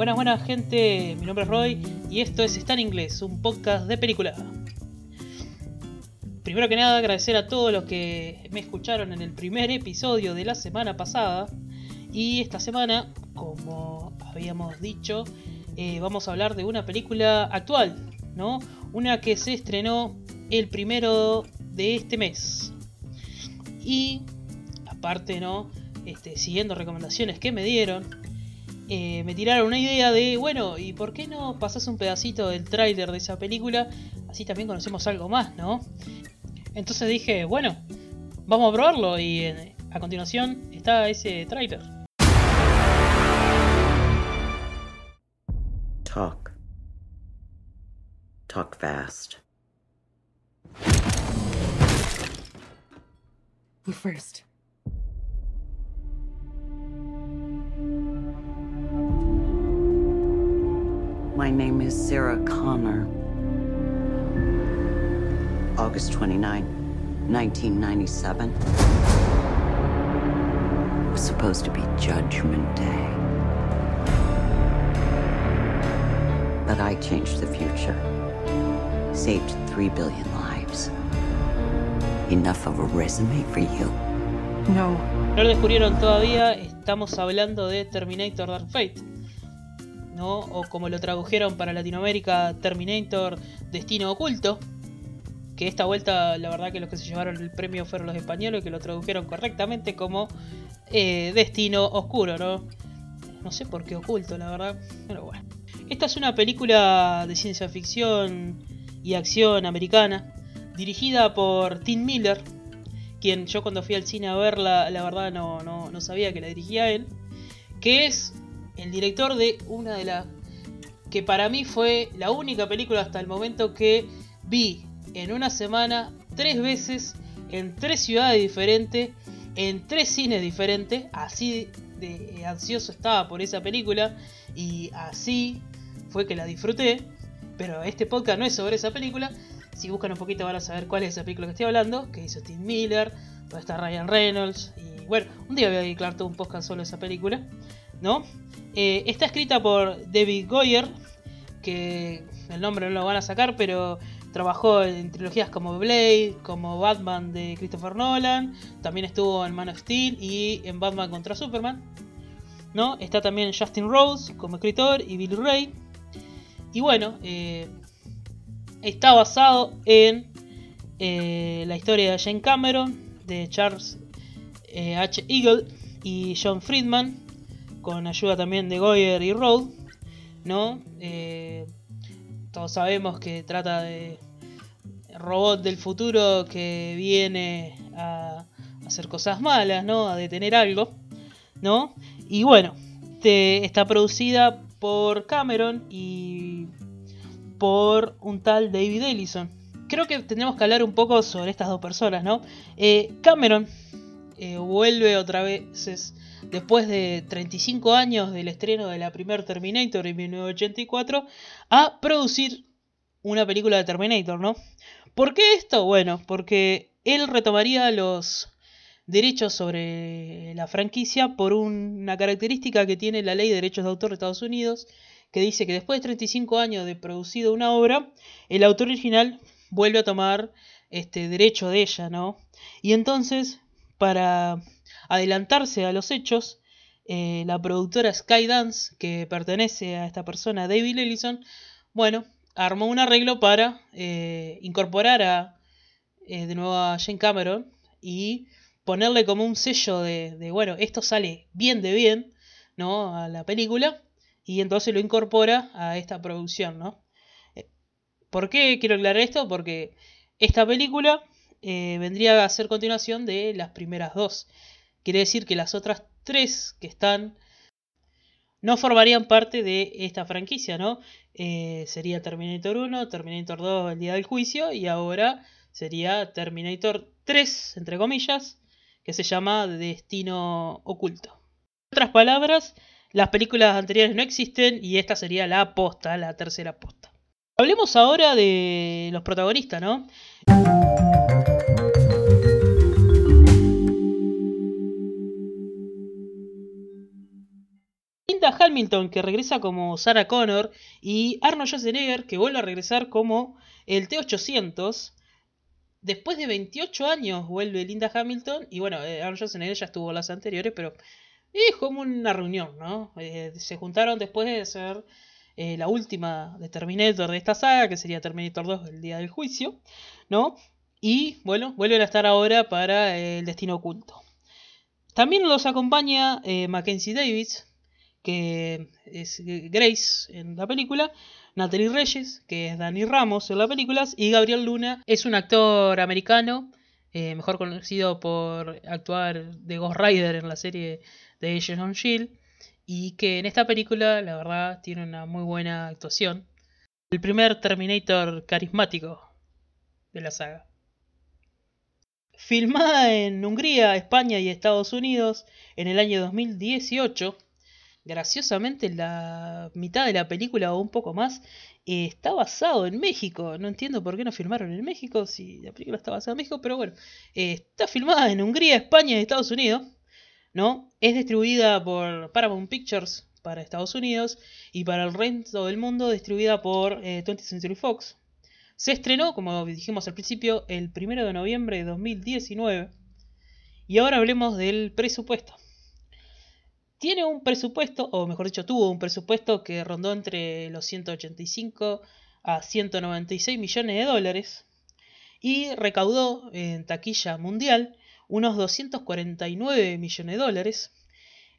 Buenas, buenas gente, mi nombre es Roy y esto es Está en Inglés, un podcast de película. Primero que nada agradecer a todos los que me escucharon en el primer episodio de la semana pasada y esta semana, como habíamos dicho, eh, vamos a hablar de una película actual, ¿no? Una que se estrenó el primero de este mes. Y aparte, ¿no? Este, siguiendo recomendaciones que me dieron, eh, me tiraron una idea de, bueno, ¿y por qué no pasas un pedacito del tráiler de esa película? Así también conocemos algo más, ¿no? Entonces dije, bueno, vamos a probarlo y eh, a continuación está ese tráiler. Talk. Talk fast. You first. My name is Sarah Connor. August 29, 1997. It was supposed to be Judgment Day. But I changed the future. Saved 3 billion lives. Enough of a resume for you. No. No lo descubrieron todavía, estamos hablando de Terminator Dark Fate. O como lo tradujeron para Latinoamérica, Terminator Destino Oculto. Que esta vuelta, la verdad que los que se llevaron el premio fueron los españoles, que lo tradujeron correctamente como eh, Destino Oscuro, ¿no? No sé por qué oculto, la verdad, pero bueno. Esta es una película de ciencia ficción y acción americana, dirigida por Tim Miller, quien yo cuando fui al cine a verla, la verdad no, no, no sabía que la dirigía él, que es el director de una de las que para mí fue la única película hasta el momento que vi en una semana tres veces en tres ciudades diferentes, en tres cines diferentes, así de ansioso estaba por esa película y así fue que la disfruté, pero este podcast no es sobre esa película, si buscan un poquito van a saber cuál es esa película que estoy hablando, que hizo Tim Miller, donde está Ryan Reynolds, y bueno, un día voy a dedicar todo un podcast solo esa película, ¿no? Eh, está escrita por David Goyer, que el nombre no lo van a sacar, pero trabajó en trilogías como Blade, como Batman de Christopher Nolan, también estuvo en Man of Steel y en Batman contra Superman. ¿no? Está también Justin Rose como escritor y Billy Ray. Y bueno, eh, está basado en eh, la historia de Jane Cameron, de Charles H. Eagle y John Friedman, con ayuda también de Goyer y Road, ¿no? Eh, todos sabemos que trata de robot del futuro que viene a hacer cosas malas, ¿no? A detener algo, ¿no? Y bueno, está producida por Cameron y por un tal David Ellison. Creo que tenemos que hablar un poco sobre estas dos personas, ¿no? Eh, Cameron eh, vuelve otra vez después de 35 años del estreno de la primer Terminator en 1984 a producir una película de Terminator, ¿no? ¿Por qué esto? Bueno, porque él retomaría los derechos sobre la franquicia por una característica que tiene la ley de derechos de autor de Estados Unidos, que dice que después de 35 años de producido una obra, el autor original vuelve a tomar este derecho de ella, ¿no? Y entonces, para adelantarse a los hechos, eh, la productora Skydance, que pertenece a esta persona, David Ellison, bueno, armó un arreglo para eh, incorporar a, eh, de nuevo a Jane Cameron y ponerle como un sello de, de, bueno, esto sale bien de bien, ¿no? A la película y entonces lo incorpora a esta producción, ¿no? ¿Por qué quiero aclarar esto? Porque esta película vendría a ser continuación de las primeras dos. Quiere decir que las otras tres que están no formarían parte de esta franquicia, ¿no? Eh, sería Terminator 1, Terminator 2, el día del juicio, y ahora sería Terminator 3, entre comillas, que se llama Destino Oculto. En otras palabras, las películas anteriores no existen y esta sería la aposta, la tercera aposta. Hablemos ahora de los protagonistas, ¿no? Linda Hamilton, que regresa como Sarah Connor, y Arnold Schwarzenegger, que vuelve a regresar como el T-800. Después de 28 años vuelve Linda Hamilton, y bueno, eh, Arnold Schwarzenegger ya estuvo las anteriores, pero es como una reunión, ¿no? Eh, se juntaron después de ser eh, la última de Terminator de esta saga, que sería Terminator 2, el día del juicio, ¿no? Y bueno, vuelven a estar ahora para el destino oculto. También los acompaña Mackenzie Davis, que es Grace en la película, Natalie Reyes, que es Danny Ramos en las películas, y Gabriel Luna es un actor americano, eh, mejor conocido por actuar de Ghost Rider en la serie de Agents on Shield, y que en esta película, la verdad, tiene una muy buena actuación. El primer Terminator carismático de la saga. Filmada en Hungría, España y Estados Unidos en el año 2018, graciosamente la mitad de la película o un poco más eh, está basado en México. No entiendo por qué no filmaron en México si la película está basada en México, pero bueno, eh, está filmada en Hungría, España y Estados Unidos. ¿no? Es distribuida por Paramount Pictures para Estados Unidos y para el resto del mundo distribuida por 20th eh, Century Fox. Se estrenó, como dijimos al principio, el 1 de noviembre de 2019. Y ahora hablemos del presupuesto tiene un presupuesto, o mejor dicho, tuvo un presupuesto que rondó entre los 185 a 196 millones de dólares y recaudó en taquilla mundial unos 249 millones de dólares.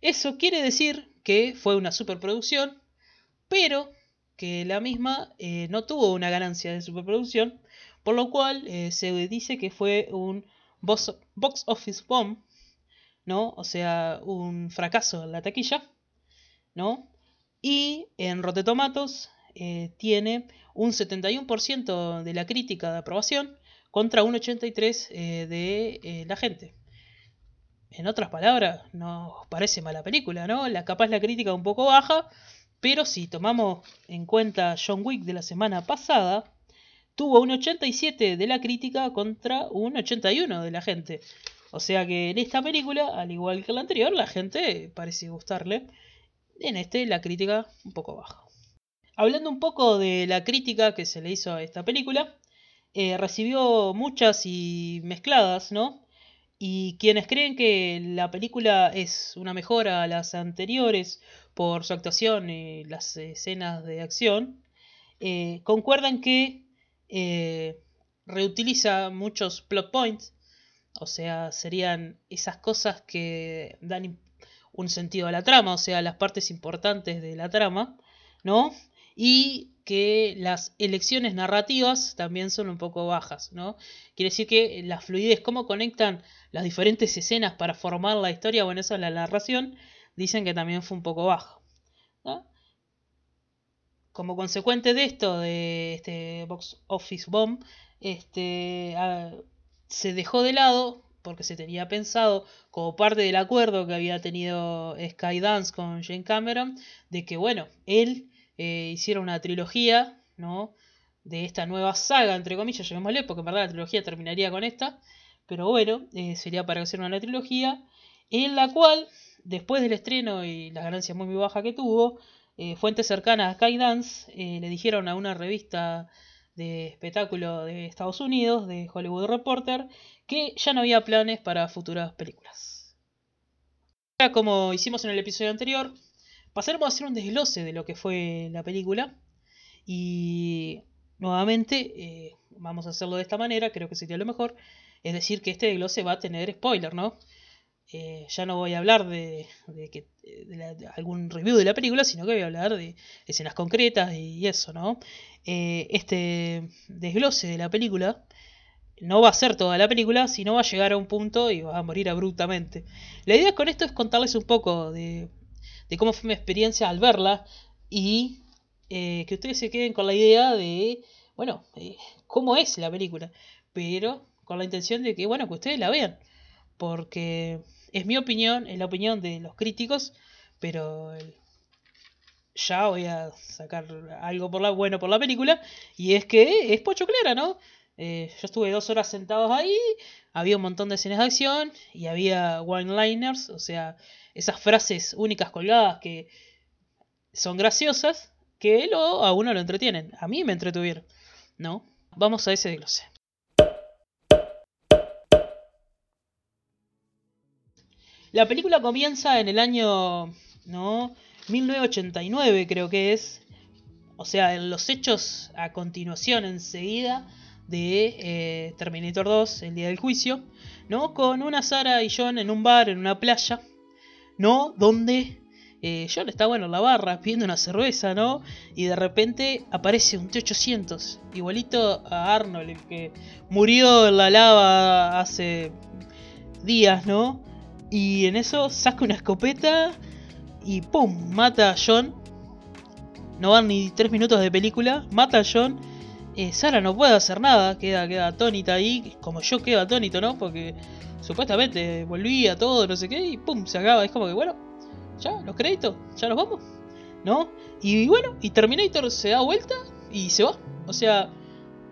Eso quiere decir que fue una superproducción, pero que la misma eh, no tuvo una ganancia de superproducción, por lo cual eh, se dice que fue un box, office bomb ¿no? O sea, un fracaso en la taquilla, ¿no? Y en Rotte Tomatoes eh, tiene un 71% de la crítica de aprobación contra un 83% eh, de eh, la gente. En otras palabras, nos parece mala película, ¿no? La capaz la crítica un poco baja, pero si tomamos en cuenta John Wick de la semana pasada, tuvo un 87 de la crítica contra un 81 de la gente. O sea que en esta película, al igual que la anterior, la gente parece gustarle. En este la crítica un poco baja. Hablando un poco de la crítica que se le hizo a esta película, eh, recibió muchas y mezcladas, ¿no? Y quienes creen que la película es una mejora a las anteriores por su actuación y las escenas de acción, eh, concuerdan que eh, reutiliza muchos plot points o sea, serían esas cosas que dan un sentido a la trama, o sea, las partes importantes de la trama, ¿no? Y que las elecciones narrativas también son un poco bajas, ¿no? Quiere decir que la fluidez, cómo conectan las diferentes escenas para formar la historia, bueno, eso es la narración, dicen que también fue un poco baja. Como consecuente de esto, de este box office bomb, este, se dejó de lado porque se tenía pensado como parte del acuerdo que había tenido Skydance con Jane Cameron de que bueno él eh, hiciera una trilogía no de esta nueva saga entre comillas llamémosle porque en verdad la trilogía terminaría con esta pero bueno eh, sería para hacer una trilogía en la cual después del estreno y las ganancias muy, muy bajas que tuvo eh, fuentes cercanas a Skydance le dijeron a una revista de espectáculo de Estados Unidos, de Hollywood Reporter, que ya no había planes para futuras películas. Como hicimos en el episodio anterior, pasaremos a hacer un desglose de lo que fue la película. Y nuevamente, eh, vamos a hacerlo de esta manera, creo que sería lo mejor. Es decir, que este desglose va a tener spoiler, ¿no? Eh, ya no voy a hablar de, que, algún review de la película, sino que voy a hablar de escenas concretas y eso, ¿no? Eh, este desglose de la película no va a ser toda la película, sino va a llegar a un punto y va a morir abruptamente. La idea con esto es contarles un poco de, cómo fue mi experiencia al verla y eh, que ustedes se queden con la idea de, bueno, cómo es la película, pero con la intención de que, bueno, que ustedes la vean, porque es mi opinión, es la opinión de los críticos, pero ya voy a sacar algo por la, bueno por la película, y es que es pocho clara, ¿no? Eh, yo estuve dos horas sentados ahí, había un montón de escenas de acción y había one-liners, o sea, esas frases únicas colgadas que son graciosas que lo, a uno lo entretienen. A mí me entretuvieron, ¿no? Vamos a ese desglose. La película comienza en el año, ¿no? 1989 creo que es. O sea, en los hechos a continuación, enseguida, de eh, Terminator 2, el día del juicio, ¿no? Con una Sara y John en un bar, en una playa, ¿no? Donde eh, John está, bueno, en la barra pidiendo una cerveza, ¿no? Y de repente aparece un T-800, igualito a Arnold, el que murió en la lava hace días, ¿no? Y en eso saca una escopeta y ¡pum! Mata a John. No van ni tres minutos de película. Mata a John. Eh, Sara no puede hacer nada. Queda, queda atónita ahí. Como yo quedo atónito, ¿no? Porque supuestamente volvía todo, no sé qué. Y ¡pum! Se acaba. Es como que, bueno, ya, los créditos. Ya nos vamos. ¿No? Y bueno, y Terminator se da vuelta y se va. O sea,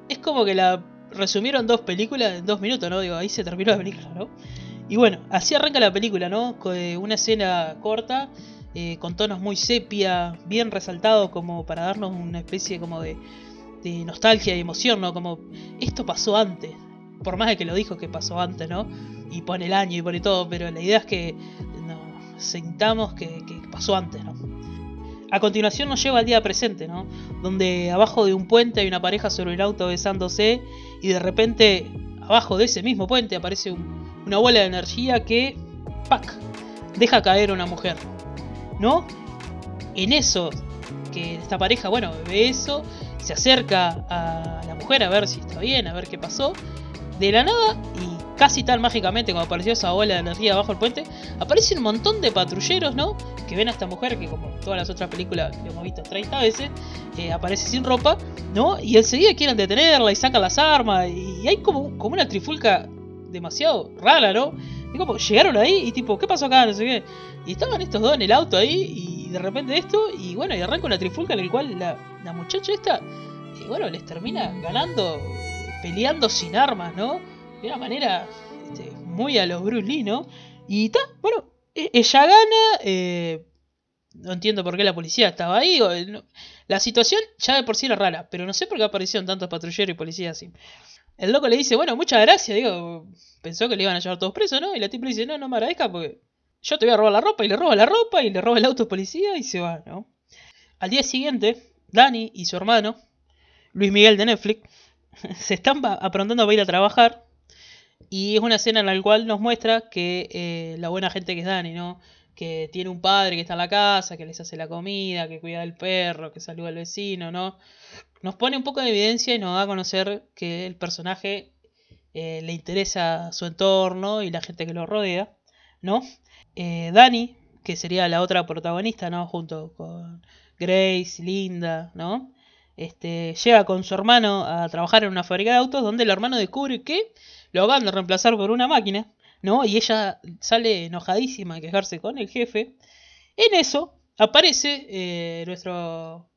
es como que la resumieron dos películas en dos minutos, ¿no? Digo, ahí se terminó la película, ¿no? Y bueno, así arranca la película, ¿no? Eh, una escena corta, eh, con tonos muy sepia, bien resaltados como para darnos una especie como de, nostalgia y emoción, ¿no? Como esto pasó antes, por más de que lo dijo que pasó antes, ¿no? Y pone el año y pone todo, pero la idea es que nos sintamos que, que pasó antes, ¿no? A continuación nos lleva al día presente, ¿no? Donde abajo de un puente hay una pareja sobre el auto besándose y de repente abajo de ese mismo puente aparece un, una bola de energía que ¡pac! deja caer a una mujer. ¿No? En eso, que esta pareja, bueno, ve eso, se acerca a la mujer a ver si está bien, a ver qué pasó. De la nada, y casi tan mágicamente como apareció esa bola de energía bajo el puente, aparece un montón de patrulleros, ¿no? Que ven a esta mujer que, como todas las otras películas que hemos visto 30 veces, eh, aparece sin ropa, ¿no? Y enseguida quieren detenerla y sacan las armas, y hay como, como una trifulca demasiado rara, ¿no? Y como llegaron ahí y tipo, ¿qué pasó acá? No sé qué. Y estaban estos dos en el auto ahí y de repente esto y bueno, y arranca una trifulca en el cual la, la muchacha esta, y bueno, les termina ganando, peleando sin armas, ¿no? De una manera este, muy a los Bruce Lee, ¿no? Y está, bueno, e, ella gana, eh, no entiendo por qué la policía estaba ahí. O, no, la situación ya de por sí era rara, pero no sé por qué aparecieron tantos patrulleros y policías así. El loco le dice, bueno, muchas gracias, digo, pensó que le iban a llevar todos presos, ¿no? Y la tipa le dice, no, no me agradezca porque yo te voy a robar la ropa y le roba la ropa y le roba el auto policía y se va, ¿no? Al día siguiente, Dani y su hermano, Luis Miguel de Netflix, se están aprontando para ir a trabajar y es una escena en la cual nos muestra que eh, la buena gente que es Dani, ¿no? Que tiene un padre que está en la casa, que les hace la comida, que cuida del perro, que saluda al vecino, ¿no? Nos pone un poco de evidencia y nos da a conocer que el personaje eh, le interesa su entorno y la gente que lo rodea, ¿no? Eh, Dani, que sería la otra protagonista, ¿no? Junto con Grace, Linda, ¿no? Este, llega con su hermano a trabajar en una fábrica de autos donde el hermano descubre que lo van a reemplazar por una máquina, ¿no? Y ella sale enojadísima a quejarse con el jefe. En eso aparece eh, nuestro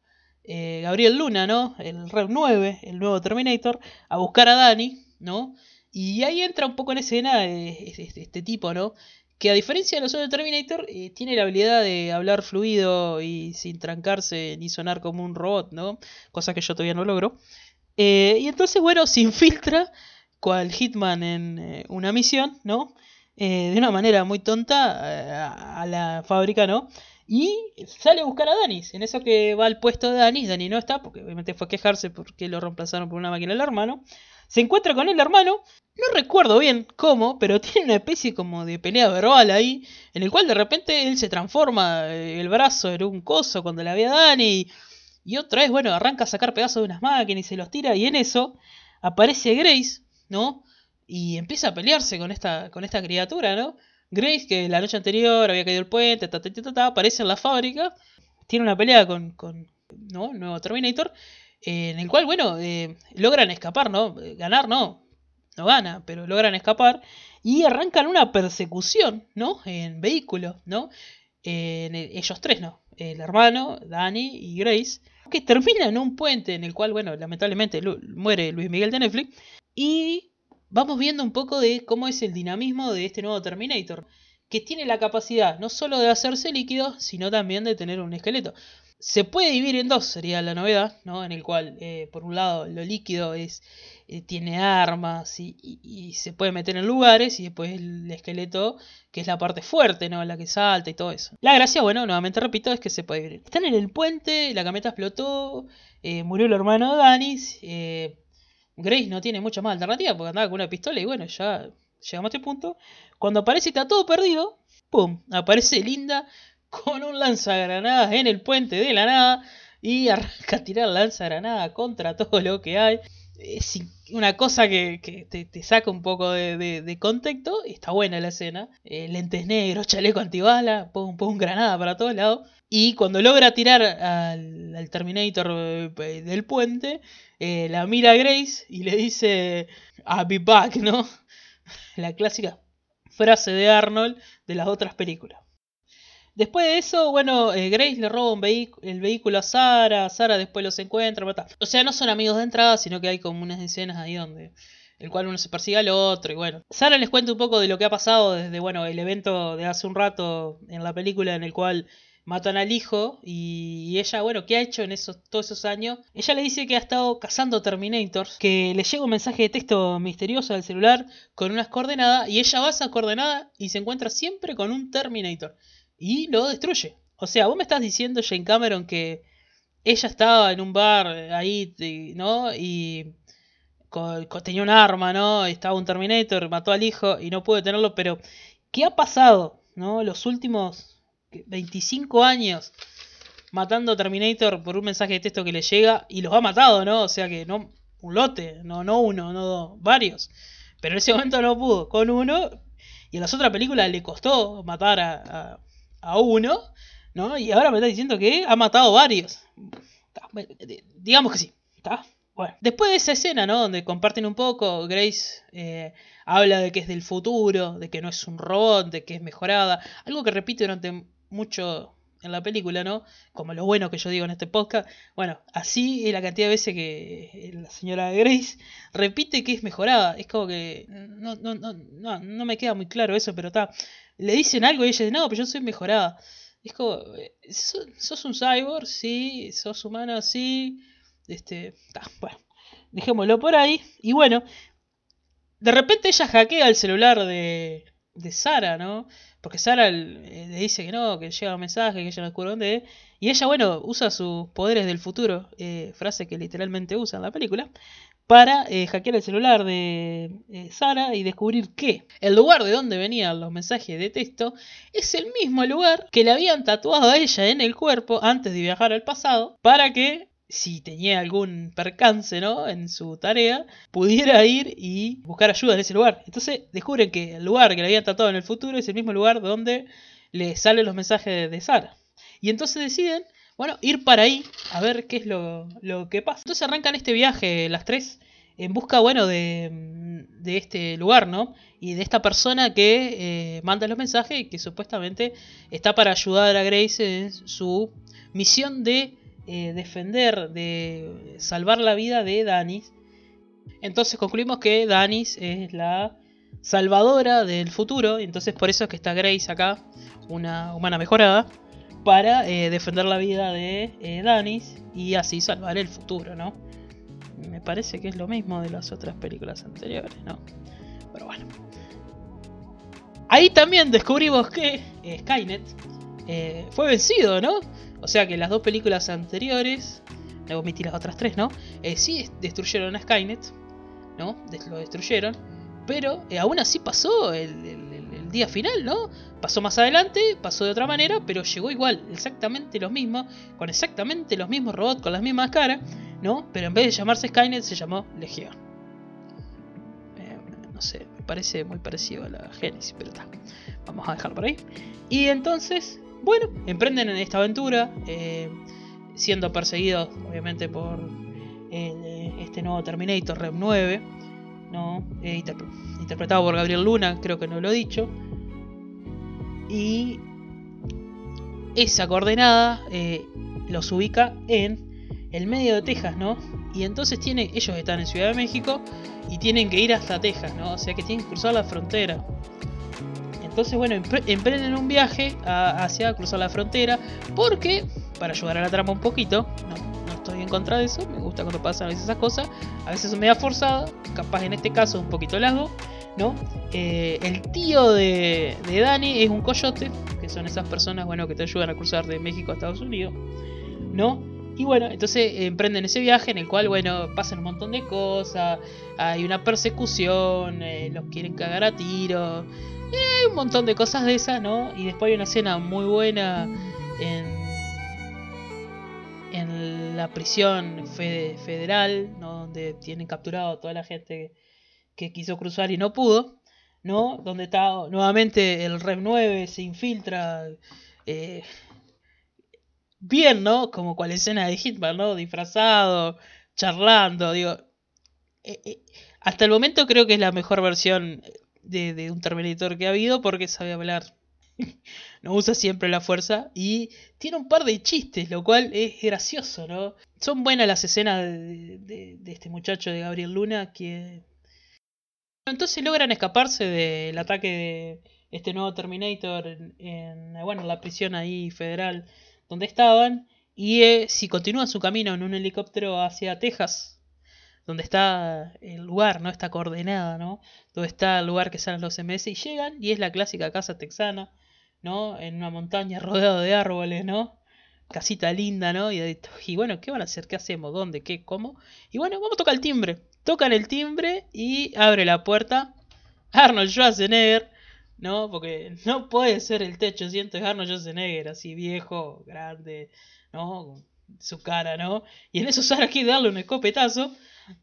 eh, Gabriel Luna, ¿no? El Rev 9, el nuevo Terminator, a buscar a Dani, ¿no? Y ahí entra un poco en escena eh, este, tipo, ¿no? Que a diferencia de los otros Terminator, eh, tiene la habilidad de hablar fluido y sin trancarse ni sonar como un robot, ¿no? Cosa que yo todavía no logro. y entonces, bueno, se infiltra cual Hitman en una misión, ¿no? de una manera muy tonta a la fábrica, ¿no? Y sale a buscar a Danis. En eso que va al puesto de Danis, Dani no está, porque obviamente fue a quejarse porque lo reemplazaron por una máquina del hermano. Se encuentra con el hermano, no recuerdo bien cómo, pero tiene una especie como de pelea verbal ahí, en el cual de repente él se transforma eh, el brazo en un coso cuando la ve a Dani. Y otra vez, bueno, arranca a sacar pedazos de unas máquinas y se los tira. Y en eso aparece Grace, ¿no? Y empieza a pelearse con esta, con esta criatura, ¿no? Grace, que la noche anterior había caído el puente, aparece en la fábrica, tiene una pelea con, con nuevo Terminator, eh, en el cual, bueno, eh, logran escapar, ¿no? Ganar, no, no gana, pero logran escapar y arrancan una persecución, ¿no? En vehículo, ¿no? En ellos tres, ¿no? El hermano, Danny y Grace, que termina en un puente en el cual, bueno, lamentablemente muere Luis Miguel de Netflix y vamos viendo un poco de cómo es el dinamismo de este nuevo Terminator, que tiene la capacidad no solo de hacerse líquido, sino también de tener un esqueleto. se puede dividir en dos, sería la novedad, ¿no? En el cual, eh, por un lado, lo líquido es eh, tiene armas y, se puede meter en lugares, y después el esqueleto, que es la parte fuerte, ¿no? La que salta y todo eso. La gracia, bueno, nuevamente repito, es que se puede dividir. Están en el puente, la camioneta explotó, eh, murió el hermano de Danis, Grace no tiene mucha más alternativa porque andaba con una pistola y bueno, ya llegamos a este punto. Cuando aparece está todo perdido, ¡pum! Aparece Linda con un lanzagranadas en el puente de la nada y arranca a tirar lanzagranadas contra todo lo que hay. Es una cosa que, te, saca un poco de, contexto. Está buena la escena. Eh, lentes negros, chaleco antibala, pum, pum, granada para todos lados. Y cuando logra tirar al, al Terminator eh, del puente, eh, la mira a Grace y le dice, I'll be back, ¿no? La clásica frase de Arnold de las otras películas. Después de eso, bueno, eh, Grace le roba el vehículo a Sara, Sara después los encuentra, mata. O sea, no son amigos de entrada, sino que hay como unas escenas ahí donde el cual uno se persigue al otro y bueno. Sara les cuenta un poco de lo que ha pasado desde, bueno, el evento de hace un rato en la película en el cual matan al hijo y, ella, bueno, ¿qué ha hecho en esos, todos esos años? Ella le dice que ha estado cazando Terminators, que le llega un mensaje de texto misterioso al celular con unas coordenadas y ella va a esa coordenada y se encuentra siempre con un Terminator y lo destruye. O sea, vos me estás diciendo, Jane Cameron, que ella estaba en un bar ahí, ¿no? Y co- co- tenía un arma, ¿no? Estaba un Terminator, mató al hijo y no pudo detenerlo, pero ¿qué ha pasado, ¿no? Los últimos ¿qué? 25 años matando Terminator por un mensaje de texto que le llega y los ha matado, ¿no? O sea que no un lote, no, no uno, no dos, varios. Pero en ese momento no pudo, con uno. Y en las otras películas le costó matar a, a, a uno, ¿no? Y ahora me está diciendo que ha matado varios. Digamos que sí, ¿está? Bueno, después de esa escena, ¿no? Donde comparten un poco, Grace eh, habla de que es del futuro, de que no es un robot, de que es mejorada. Algo que repite durante mucho en la película, ¿no? Como lo bueno que yo digo en este podcast. Bueno, así es la cantidad de veces que la señora Grace repite que es mejorada. Es como que no, no, no, no, no me queda muy claro eso, pero está. Le dicen algo y ella dice, no, pero yo soy mejorada. Es como, eh, "So- sos un cyborg, sí, sos humano, sí. Este, bueno, dejémoslo por ahí. Y bueno, de repente ella hackea el celular de, de Sara, ¿no? Porque Sara eh, le dice que no, que llega un mensaje, que ella no descubre dónde es. Y ella, bueno, usa sus poderes del futuro, eh, frase que literalmente usa en la película, para eh, hackear el celular de Sara y descubrir que el lugar de donde venían los mensajes de texto es el mismo lugar que le habían tatuado a ella en el cuerpo antes de viajar al pasado para que si tenía algún percance ¿no? en su tarea, pudiera ir y buscar ayuda en ese lugar. Entonces descubren que el lugar que le habían tratado en el futuro es el mismo lugar donde le salen los mensajes de, Sara. Y entonces deciden, bueno, ir para ahí a ver qué es lo, lo que pasa. Entonces arrancan este viaje las tres en busca, bueno, de, de este lugar, ¿no? Y de esta persona que eh, manda los mensajes y que supuestamente está para ayudar a Grace en su misión de eh, defender, de salvar la vida de Danis. Entonces concluimos que Danis es la salvadora del futuro. Entonces por eso es que está Grace acá, una humana mejorada, para eh, defender la vida de eh, Danis y así salvar el futuro, ¿no? Me parece que es lo mismo de las otras películas anteriores, ¿no? Pero bueno. Ahí también descubrimos que Skynet fue vencido, ¿no? O sea que las dos películas anteriores, omití las otras tres, ¿no? Eh, sí destruyeron a Skynet, ¿no? Lo destruyeron. Pero eh, aún así pasó el, día final, ¿no? Pasó más adelante, pasó de otra manera, pero llegó igual, exactamente lo mismo, con exactamente los mismos robots, con las mismas caras, ¿no? Pero en vez de llamarse Skynet se llamó Legión. Eh, no sé, me parece muy parecido a la Genesis, pero está. Vamos a dejar por ahí. Y entonces, bueno, emprenden en esta aventura, eh, siendo perseguidos, obviamente, por eh, este nuevo Terminator Rev 9, ¿no? Eh, interpre- interpretado por Gabriel Luna, creo que no lo he dicho. Y esa coordenada los ubica en el medio de Texas, ¿no? Y entonces tienen, ellos están en Ciudad de México y tienen que ir hasta Texas, ¿no? O sea que tienen que cruzar la frontera. Entonces, bueno, empre- emprenden un viaje hacia cruzar la frontera porque para ayudar a la trama un poquito. No, estoy en contra de eso, me gusta cuando pasan a veces esas cosas. A veces son media forzada, capaz en este caso un poquito largo, ¿no? Eh, el tío de, de Dani es un coyote, que son esas personas, bueno, que te ayudan a cruzar de México a Estados Unidos, ¿no? Y bueno, entonces eh, emprenden ese viaje en el cual, bueno, pasan un montón de cosas, hay una persecución, eh, los quieren cagar a tiro, eh, hay un montón de cosas de esas, ¿no? Y después hay una escena muy buena en, en la prisión fe- federal, ¿no? Donde tienen capturado a toda la gente que quiso cruzar y no pudo, ¿no? Donde está nuevamente el Rev 9, se infiltra. eh, bien, ¿no? Como cual escena de Hitman, ¿no? Disfrazado, charlando, digo. eh, eh, hasta el momento creo que es la mejor versión de, un Terminator que ha habido porque sabe hablar. no usa siempre la fuerza y tiene un par de chistes, lo cual es gracioso, ¿no? Son buenas las escenas de, de- de este muchacho de Gabriel Luna que... Entonces logran escaparse del ataque de este nuevo Terminator en, en, bueno, la prisión ahí federal donde estaban y eh, si continúan su camino en un helicóptero hacia Texas donde está el lugar, ¿no? Esta coordenada, ¿no? Donde está el lugar que salen los MS y llegan y es la clásica casa texana, ¿no? En una montaña rodeado de árboles, ¿no? Casita linda, ¿no? Y, y bueno, ¿qué van a hacer? ¿Qué hacemos? ¿Dónde? ¿Qué? ¿Cómo? Y bueno, vamos a tocar el timbre. Tocan el timbre y abre la puerta Arnold Schwarzenegger, ¿no? Porque no puede ser el techo, siento, es Arnold Schwarzenegger, así viejo, grande, ¿no? Su cara, ¿no? Y en eso Sarah quiere darle un escopetazo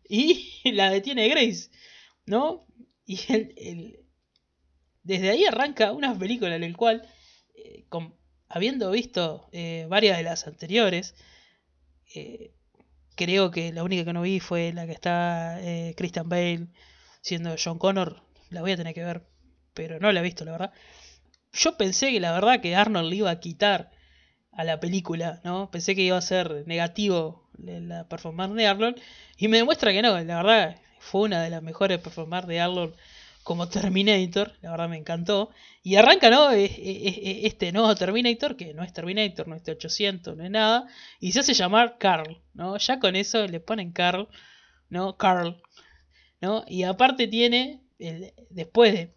y la detiene Grace, ¿no? Y el, el- desde ahí arranca una película en la cual, eh, con- habiendo visto eh, varias de las anteriores, eh, creo que la única que no vi fue la que está Christian Bale siendo John Connor, la voy a tener que ver, pero no la he visto, la verdad. Yo pensé que la verdad que Arnold le iba a quitar a la película, ¿no? Pensé que iba a ser negativo la performance de Arnold y me demuestra que no, la verdad fue una de las mejores performances de Arnold como Terminator, la verdad me encantó. Y arranca, ¿no? E- e- e- Este nuevo Terminator, que no es Terminator, no es T800, no es nada, y se hace llamar Carl, ¿no? Ya con eso le ponen Carl, ¿no? Carl, ¿no? Y aparte tiene, el- después de,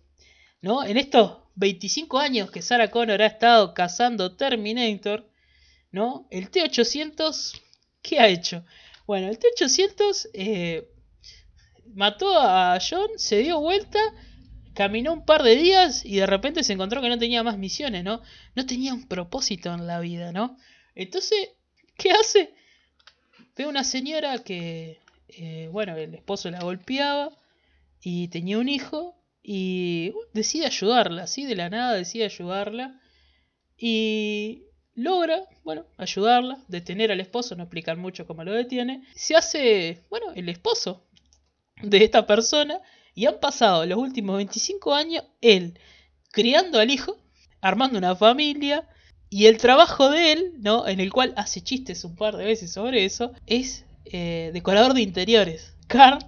¿no? En estos 25 años que Sarah Connor ha estado cazando Terminator, ¿no? El T800, ¿qué ha hecho? Bueno, el T800 eh, mató a John, se dio vuelta, caminó un par de días y de repente se encontró que no tenía más misiones, ¿no? No tenía un propósito en la vida, ¿no? Entonces, ¿qué hace? Ve una señora que, eh, bueno, el esposo la golpeaba y tenía un hijo y decide ayudarla, así de la nada decide ayudarla y logra, bueno, ayudarla, detener al esposo, no explicar mucho cómo lo detiene. Se hace, bueno, el esposo de esta persona y han pasado los últimos 25 años él criando al hijo, armando una familia y el trabajo de él, ¿no? En el cual hace chistes un par de veces sobre eso, es eh, decorador de interiores. Carl,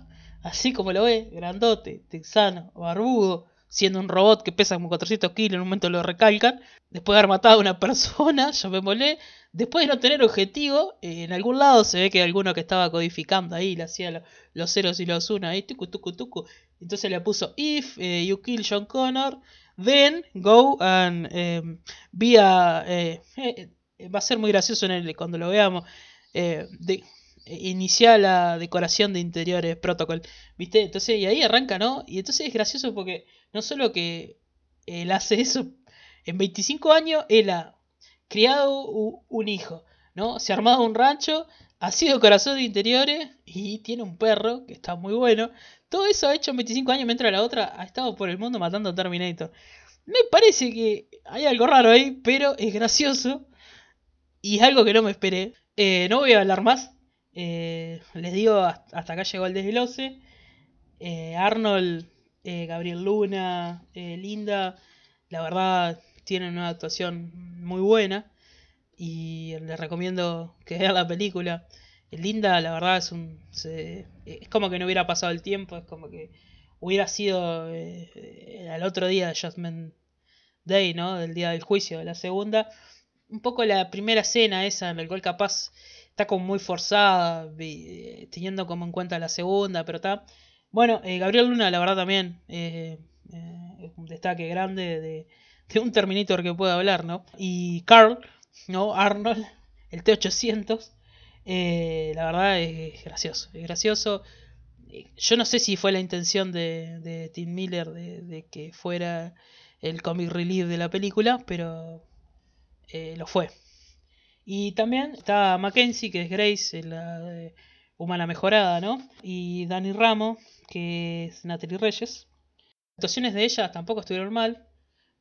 así como lo ve, grandote, texano, barbudo, siendo un robot que pesa como 400 kilos, en un momento lo recalcan, después de haber matado a una persona, yo me molé, después de no tener objetivo, eh, en algún lado se ve que alguno que estaba codificando ahí, le hacía lo- los ceros y los unos ahí, tucu, tucu, tucu, entonces le puso, if eh, you kill John Connor, then go and em, be a... eh, eh, eh, va a ser muy gracioso en el, cuando lo veamos. eh, eh, iniciar la decoración de interiores protocol. ¿Viste? Entonces, y ahí arranca, ¿no? Y entonces es gracioso porque no solo que él hace eso, en 25 años él ha criado un hijo, ¿no? Se ha armado un rancho, ha sido corazón de interiores y tiene un perro que está muy bueno. Todo eso ha hecho en 25 años mientras la otra ha estado por el mundo matando a Terminator. Me parece que hay algo raro ahí, pero es gracioso. Y es algo que no me esperé. Eh, no voy a hablar más. Eh, les digo, hasta acá llegó el desglose. Eh, Arnold, eh, Gabriel Luna, Linda, la verdad tienen una actuación muy buena. Y les recomiendo que vean la película. Linda, la verdad, es un. es como que no hubiera pasado el tiempo. Es como que hubiera sido al otro día de Judgment Day, ¿no? Del día del juicio, de la segunda. un poco la primera escena esa en la cual capaz está como muy forzada, eh, teniendo como en cuenta la segunda, pero está... Bueno, eh, Gabriel Luna, la verdad también, eh, es un destaque grande de, de, un Terminator que puede hablar, ¿no? Y Carl, ¿no? Arnold, el T-800, la verdad es gracioso, es gracioso. Yo no sé si fue la intención de, de Tim Miller de, que fuera el comic relief de la película, pero eh, lo fue. Y también está Mackenzie, que es Grace, la humana mejorada, ¿no? Y Danny Ramo, que es Natalie Reyes. Las actuaciones de ella tampoco estuvieron mal.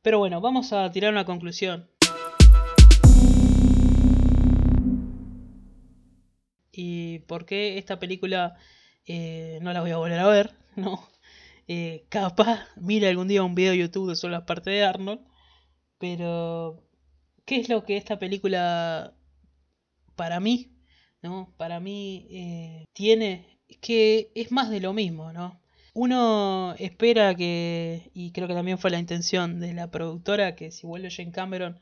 Pero bueno, vamos a tirar una conclusión. Y por qué esta película eh, no la voy a volver a ver, ¿no? Eh, capaz mira algún día un video de YouTube de solo las partes de Arnold. Pero, ¿qué es lo que esta película, para mí, ¿no? Para mí, eh, tiene que es más de lo mismo, ¿no? Uno espera que, y creo que también fue la intención de la productora, que si vuelve Jane Cameron,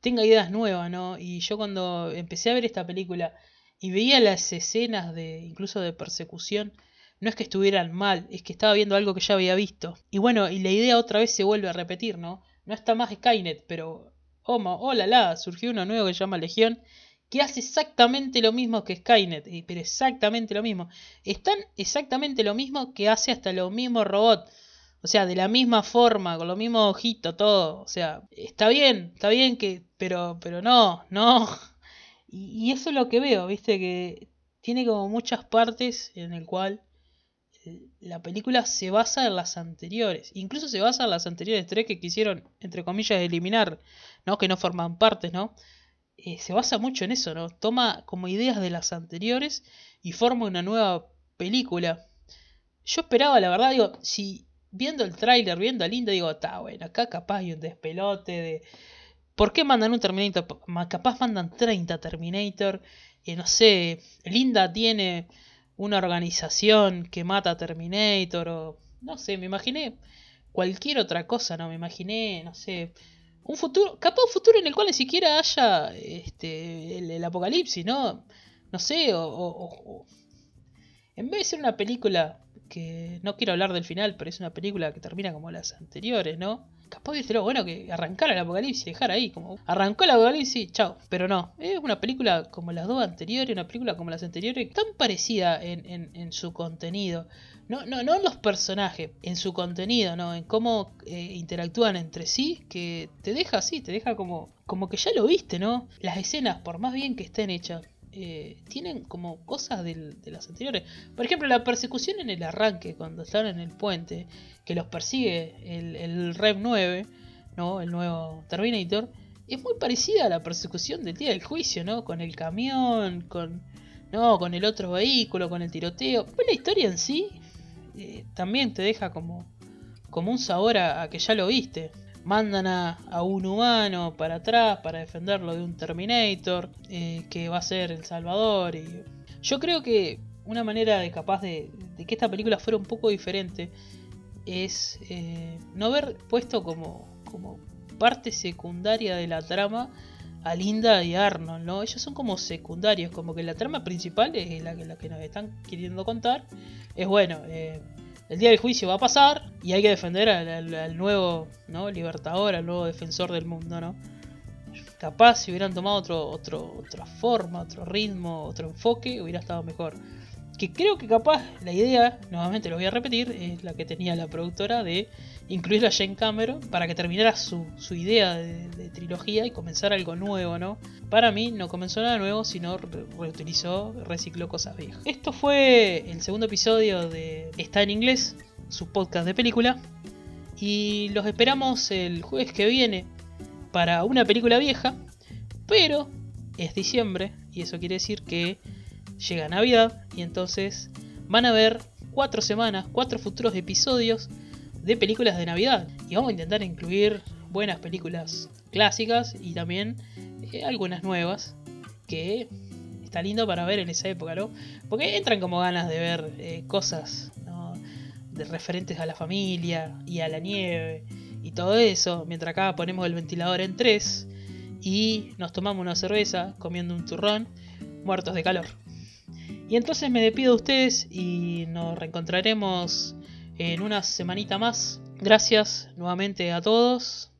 tenga ideas nuevas, ¿no? Y yo cuando empecé a ver esta película y veía las escenas de, incluso de persecución, no es que estuvieran mal, es que estaba viendo algo que ya había visto. Y bueno, y la idea otra vez se vuelve a repetir, ¿no? No está más Skynet, pero... Oh, oh la surgió uno nuevo que se llama Legión, que hace exactamente lo mismo que Skynet, pero exactamente lo mismo. Están exactamente lo mismo que hace hasta los mismos robots. O sea, de la misma forma, con los mismos ojitos, todo. O sea, está bien, está bien que... Pero, pero no, no. Y, y eso es lo que veo, viste, que tiene como muchas partes en el cual la película se basa en las anteriores. Incluso se basa en las anteriores tres que quisieron, entre comillas, eliminar, ¿no? Que no forman partes, ¿no? Eh, se basa mucho en eso, ¿no? Toma como ideas de las anteriores y forma una nueva película. Yo esperaba, la verdad, digo, si viendo el tráiler, viendo a Linda, digo, está bueno, acá capaz hay un despelote de... ¿Por qué mandan un Terminator? Capaz mandan 30 Terminator. y no sé, Linda tiene una organización que mata a Terminator o no sé, me imaginé cualquier otra cosa, no me imaginé, no sé, un futuro, capaz un futuro en el cual ni siquiera haya este el, apocalipsis, ¿no? No sé, o, o, en vez de ser una película que no quiero hablar del final, pero es una película que termina como las anteriores, ¿no? capaz de bueno que arrancara el apocalipsis, dejar ahí, como arrancó el apocalipsis, chao. Pero no, es una película como las dos anteriores, una película como las anteriores, tan parecida en, en, su contenido. No, no, no en los personajes, en su contenido, ¿no? En cómo eh, interactúan entre sí, que te deja así, te deja como, como que ya lo viste, ¿no? Las escenas, por más bien que estén hechas, eh, tienen como cosas de las anteriores. Por ejemplo, la persecución en el arranque, cuando están en el puente, que los persigue el, el Rev 9, ¿no? el nuevo Terminator, es muy parecida a la persecución del día del juicio, ¿no? Con el camión, con, ¿no? con el otro vehículo, con el tiroteo. Pues la historia en sí eh, también te deja como, como un sabor a que ya lo viste mandan a, un humano para atrás para defenderlo de un Terminator eh, que va a ser el Salvador. Y yo creo que una manera de capaz de, que esta película fuera un poco diferente es eh, no haber puesto como, como parte secundaria de la trama a Linda y Arnold, ¿no? Ellos son como secundarios, como que la trama principal es la que, la que nos están queriendo contar. Es bueno, eh, el día del juicio va a pasar y hay que defender al, nuevo ¿no? libertador, al nuevo defensor del mundo, ¿no? Capaz si hubieran tomado otro, otro, otra forma, otro ritmo, otro enfoque, hubiera estado mejor. Que creo que capaz la idea, nuevamente lo voy a repetir, es la que tenía la productora de incluir a Jane Cameron para que terminara su, su idea de, trilogía y comenzar algo nuevo, ¿no? Para mí no comenzó nada nuevo, sino reutilizó, recicló cosas viejas. Esto fue el segundo episodio de Está en inglés, su podcast de película. Y los esperamos el jueves que viene para una película vieja, pero es diciembre y eso quiere decir que llega Navidad y entonces van a ver cuatro semanas, cuatro futuros episodios de películas de Navidad. Y vamos a intentar incluir buenas películas clásicas y también eh, algunas nuevas que está lindo para ver en esa época, ¿no? Porque entran como ganas de ver eh, cosas de referentes a la familia y a la nieve y todo eso, mientras acá ponemos el ventilador en 3 y nos tomamos una cerveza comiendo un turrón, muertos de calor. Y entonces me despido de ustedes y nos reencontraremos en una semanita más. Gracias nuevamente a todos